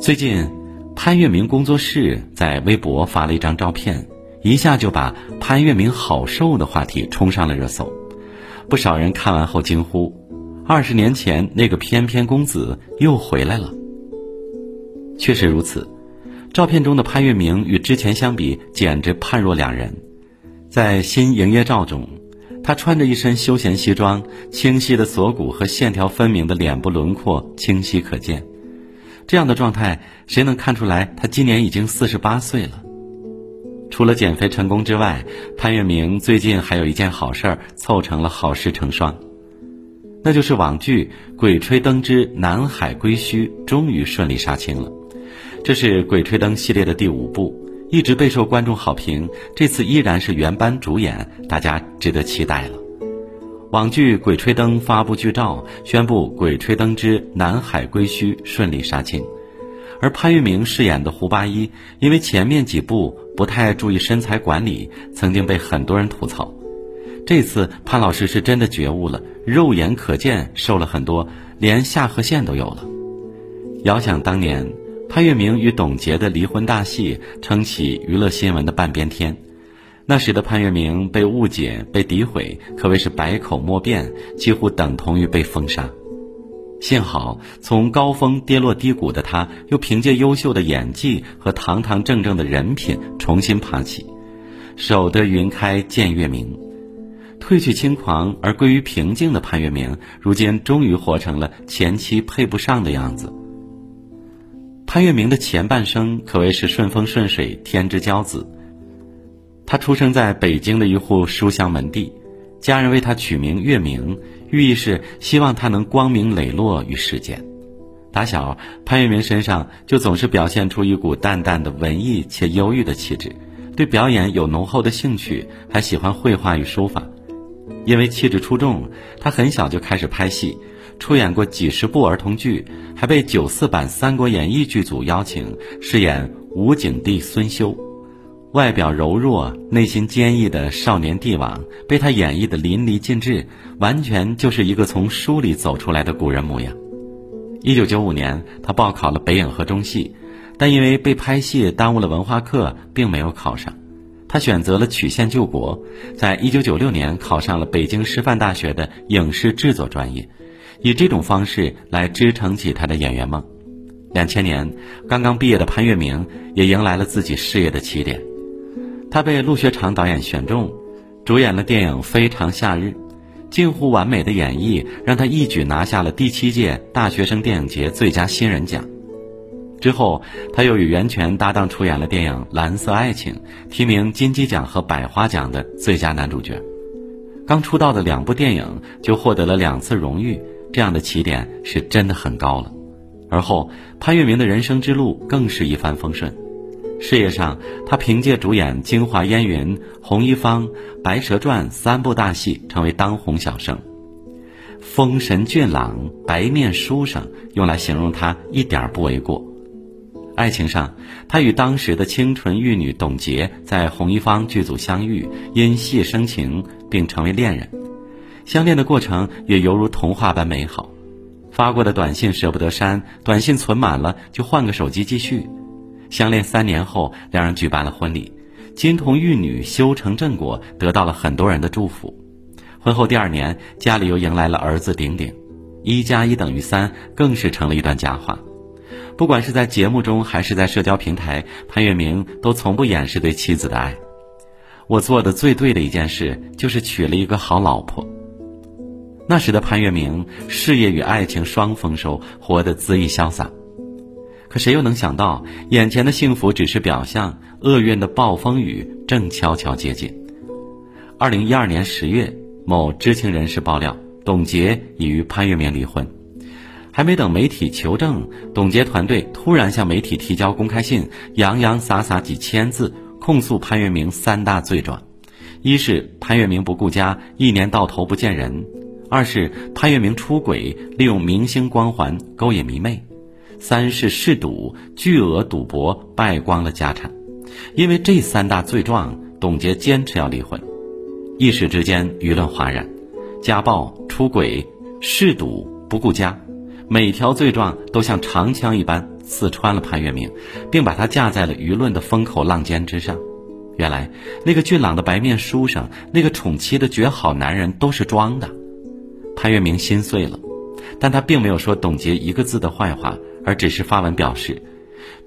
最近，潘粤明工作室在微博发了一张照片，一下就把“潘粤明好瘦”的话题冲上了热搜。不少人看完后惊呼：“二十年前那个翩翩公子又回来了。”确实如此，照片中的潘粤明与之前相比简直判若两人。在新营业照中，他穿着一身休闲西装，清晰的锁骨和线条分明的脸部轮廓清晰可见。这样的状态，谁能看出来他今年已经四十八岁了？除了减肥成功之外，潘粤明最近还有一件好事儿凑成了好事成双，那就是网剧《鬼吹灯之南海归墟》终于顺利杀青了。这是《鬼吹灯》系列的第五部，一直备受观众好评。这次依然是原班主演，大家值得期待了。网剧《鬼吹灯》发布剧照，宣布《鬼吹灯之南海归墟》顺利杀青。而潘粤明饰演的胡八一，因为前面几部不太注意身材管理，曾经被很多人吐槽。这次潘老师是真的觉悟了，肉眼可见瘦了很多，连下颌线都有了。遥想当年。潘粤明与董洁的离婚大戏撑起娱乐新闻的半边天，那时的潘粤明被误解、被诋毁，可谓是百口莫辩，几乎等同于被封杀。幸好从高峰跌落低谷的他，又凭借优秀的演技和堂堂正正的人品重新爬起，守得云开见月明，褪去轻狂而归于平静的潘粤明，如今终于活成了前妻配不上的样子。潘粤明的前半生可谓是顺风顺水、天之骄子。他出生在北京的一户书香门第，家人为他取名月明，寓意是希望他能光明磊落于世间。打小，潘粤明身上就总是表现出一股淡淡的文艺且忧郁的气质，对表演有浓厚的兴趣，还喜欢绘画与书法。因为气质出众，他很小就开始拍戏。出演过几十部儿童剧，还被九四版《三国演义》剧组邀请饰演吴景帝孙修。外表柔弱、内心坚毅的少年帝王，被他演绎的淋漓尽致，完全就是一个从书里走出来的古人模样。一九九五年，他报考了北影和中戏，但因为被拍戏耽误了文化课，并没有考上。他选择了曲线救国，在一九九六年考上了北京师范大学的影视制作专业。以这种方式来支撑起他的演员梦。两千年，刚刚毕业的潘粤明也迎来了自己事业的起点。他被陆学长导演选中，主演了电影《非常夏日》，近乎完美的演绎让他一举拿下了第七届大学生电影节最佳新人奖。之后，他又与袁泉搭档出演了电影《蓝色爱情》，提名金鸡奖和百花奖的最佳男主角。刚出道的两部电影就获得了两次荣誉。这样的起点是真的很高了，而后潘粤明的人生之路更是一帆风顺。事业上，他凭借主演《京华烟云》《红一方》《白蛇传》三部大戏，成为当红小生。风神俊朗、白面书生，用来形容他一点不为过。爱情上，他与当时的清纯玉女董洁在《红一方》剧组相遇，因戏生情，并成为恋人。相恋的过程也犹如童话般美好，发过的短信舍不得删，短信存满了就换个手机继续。相恋三年后，两人举办了婚礼，金童玉女修成正果，得到了很多人的祝福。婚后第二年，家里又迎来了儿子顶顶，一加一等于三，更是成了一段佳话。不管是在节目中还是在社交平台，潘粤明都从不掩饰对妻子的爱。我做的最对的一件事，就是娶了一个好老婆。那时的潘粤明，事业与爱情双丰收，活得恣意潇洒。可谁又能想到，眼前的幸福只是表象，厄运的暴风雨正悄悄接近。二零一二年十月，某知情人士爆料，董洁已与潘粤明离婚。还没等媒体求证，董洁团队突然向媒体提交公开信，洋洋洒洒几千字，控诉潘粤明三大罪状：一是潘粤明不顾家，一年到头不见人。二是潘粤明出轨，利用明星光环勾引迷妹；三是嗜赌，巨额赌博败光了家产。因为这三大罪状，董洁坚持要离婚。一时之间，舆论哗然，家暴、出轨、嗜赌、不顾家，每条罪状都像长枪一般刺穿了潘粤明，并把他架在了舆论的风口浪尖之上。原来，那个俊朗的白面书生，那个宠妻的绝好男人，都是装的。潘粤明心碎了，但他并没有说董洁一个字的坏话，而只是发文表示：“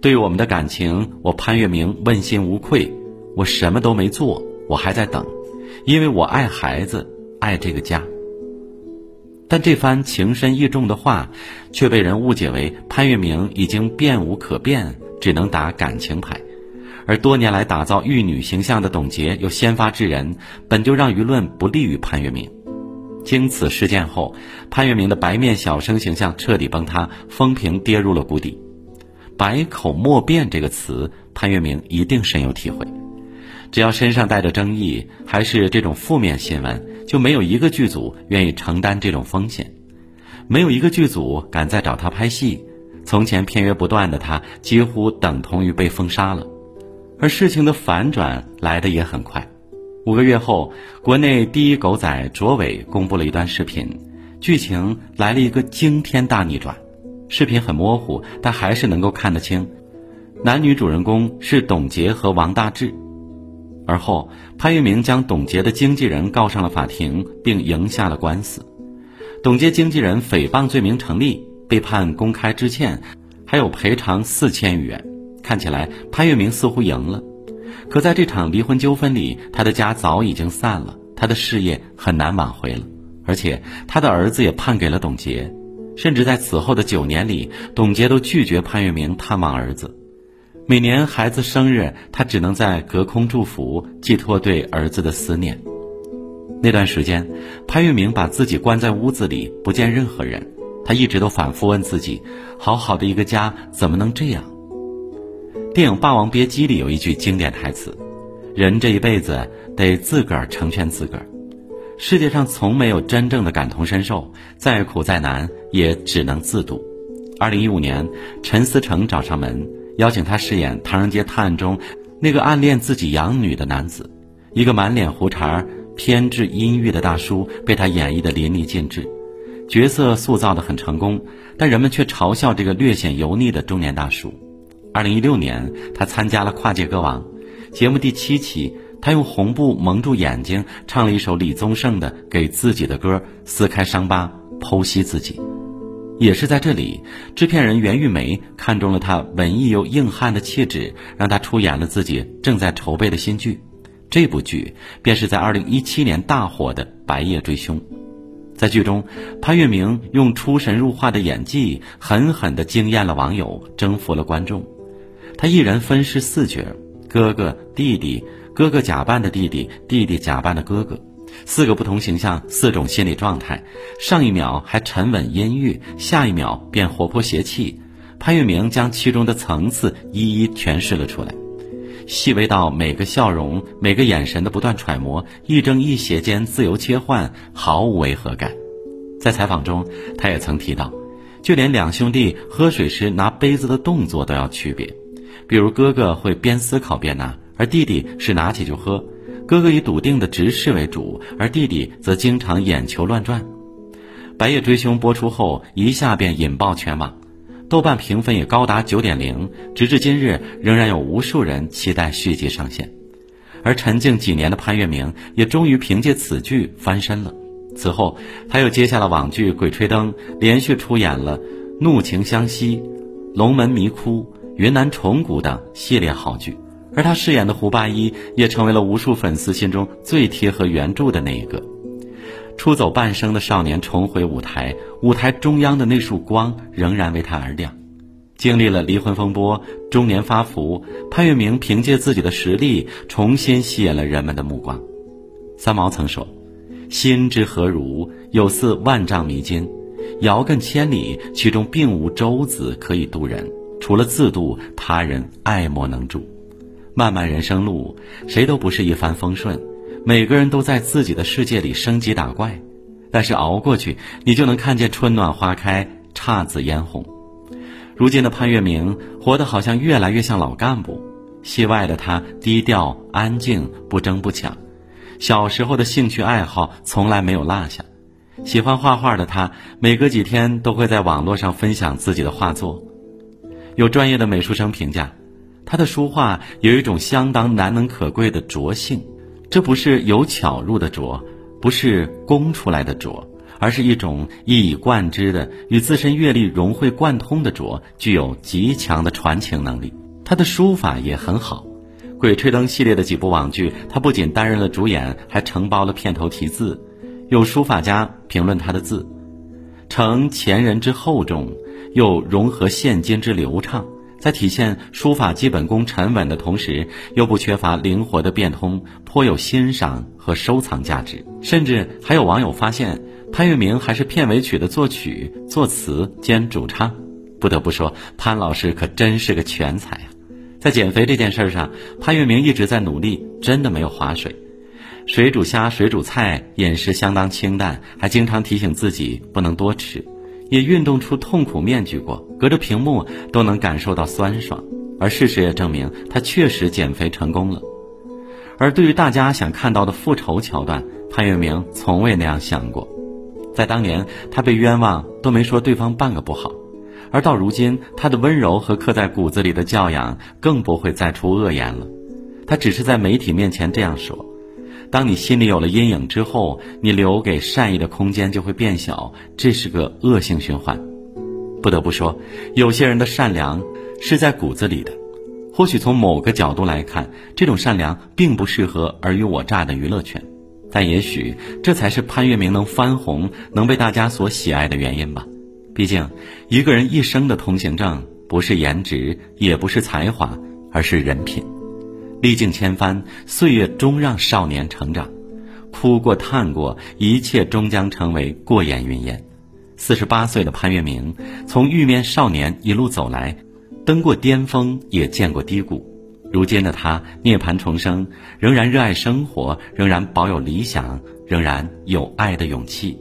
对于我们的感情，我潘粤明问心无愧，我什么都没做，我还在等，因为我爱孩子，爱这个家。”但这番情深意重的话，却被人误解为潘粤明已经变无可变，只能打感情牌。而多年来打造玉女形象的董洁又先发制人，本就让舆论不利于潘粤明。经此事件后，潘粤明的白面小生形象彻底崩塌，风评跌入了谷底。百口莫辩这个词，潘粤明一定深有体会。只要身上带着争议，还是这种负面新闻。就没有一个剧组愿意承担这种风险，没有一个剧组敢再找他拍戏。从前片约不断的他，几乎等同于被封杀了。而事情的反转来的也很快，五个月后，国内第一狗仔卓伟公布了一段视频，剧情来了一个惊天大逆转。视频很模糊，但还是能够看得清，男女主人公是董洁和王大治。而后，潘粤明将董洁的经纪人告上了法庭，并赢下了官司。董洁经纪人诽谤罪名成立，被判公开致歉，还有赔偿四千余元。看起来潘粤明似乎赢了，可在这场离婚纠纷里，他的家早已经散了，他的事业很难挽回了，而且他的儿子也判给了董洁。甚至在此后的九年里，董洁都拒绝潘粤明探望儿子。每年孩子生日，他只能在隔空祝福，寄托对儿子的思念。那段时间，潘粤明把自己关在屋子里，不见任何人。他一直都反复问自己：好好的一个家，怎么能这样？电影《霸王别姬》里有一句经典台词：“人这一辈子得自个儿成全自个儿。”世界上从没有真正的感同身受，再苦再难也只能自渡。二零一五年，陈思诚找上门。邀请他饰演《唐人街探案》中那个暗恋自己养女的男子，一个满脸胡茬、偏执阴郁的大叔，被他演绎的淋漓尽致，角色塑造的很成功，但人们却嘲笑这个略显油腻的中年大叔。二零一六年，他参加了《跨界歌王》节目第七期，他用红布蒙住眼睛，唱了一首李宗盛的《给自己的歌》，撕开伤疤，剖析自己。也是在这里，制片人袁玉梅看中了他文艺又硬汉的气质，让他出演了自己正在筹备的新剧。这部剧便是在2017年大火的《白夜追凶》。在剧中，潘粤明用出神入化的演技，狠狠地惊艳了网友，征服了观众。他一人分饰四角：哥哥、弟弟、哥哥假扮的弟弟、弟弟假扮的哥哥。四个不同形象，四种心理状态，上一秒还沉稳阴郁，下一秒便活泼邪气。潘粤明将其中的层次一一诠释了出来，细微到每个笑容、每个眼神的不断揣摩，亦正亦邪间自由切换，毫无违和感。在采访中，他也曾提到，就连两兄弟喝水时拿杯子的动作都要区别，比如哥哥会边思考边拿，而弟弟是拿起就喝。哥哥以笃定的直视为主，而弟弟则经常眼球乱转。《白夜追凶》播出后，一下便引爆全网，豆瓣评分也高达九点零。直至今日，仍然有无数人期待续集上线。而沉静几年的潘粤明，也终于凭借此剧翻身了。此后，他又接下了网剧《鬼吹灯》，连续出演了《怒晴湘西》《龙门迷窟》《云南虫谷》等系列好剧。而他饰演的胡八一也成为了无数粉丝心中最贴合原著的那一个。出走半生的少年重回舞台，舞台中央的那束光仍然为他而亮。经历了离婚风波，中年发福，潘粤明凭借自己的实力重新吸引了人们的目光。三毛曾说：“心之何如，有似万丈迷津，遥亘千里，其中并无舟子可以渡人，除了自渡，他人爱莫能助。”漫漫人生路，谁都不是一帆风顺，每个人都在自己的世界里升级打怪，但是熬过去，你就能看见春暖花开，姹紫嫣红。如今的潘粤明活得好像越来越像老干部，戏外的他低调安静，不争不抢，小时候的兴趣爱好从来没有落下。喜欢画画的他，每隔几天都会在网络上分享自己的画作。有专业的美术生评价，他的书画有一种相当难能可贵的拙性，这不是有巧入的拙，不是工出来的拙，而是一种一以贯之的与自身阅历融会贯通的拙，具有极强的传情能力。他的书法也很好，《鬼吹灯》系列的几部网剧，他不仅担任了主演，还承包了片头题字。有书法家评论他的字，承前人之厚重。又融合现今之流畅，在体现书法基本功沉稳的同时，又不缺乏灵活的变通，颇有欣赏和收藏价值。甚至还有网友发现，潘粤明还是片尾曲的作曲、作词兼主唱。不得不说，潘老师可真是个全才啊！在减肥这件事上，潘粤明一直在努力，真的没有划水。水煮虾、水煮菜，饮食相当清淡，还经常提醒自己不能多吃。也运动出痛苦面具过，隔着屏幕都能感受到酸爽，而事实也证明他确实减肥成功了。而对于大家想看到的复仇桥段，潘粤明从未那样想过。在当年，他被冤枉都没说对方半个不好，而到如今，他的温柔和刻在骨子里的教养更不会再出恶言了。他只是在媒体面前这样说。当你心里有了阴影之后，你留给善意的空间就会变小，这是个恶性循环。不得不说，有些人的善良是在骨子里的。或许从某个角度来看，这种善良并不适合尔虞我诈的娱乐圈，但也许这才是潘粤明能翻红、能被大家所喜爱的原因吧。毕竟，一个人一生的通行证不是颜值，也不是才华，而是人品。历尽千帆，岁月终让少年成长，哭过叹过，一切终将成为过眼云烟。四十八岁的潘粤明，从玉面少年一路走来，登过巅峰，也见过低谷。如今的他涅槃重生，仍然热爱生活，仍然保有理想，仍然有爱的勇气。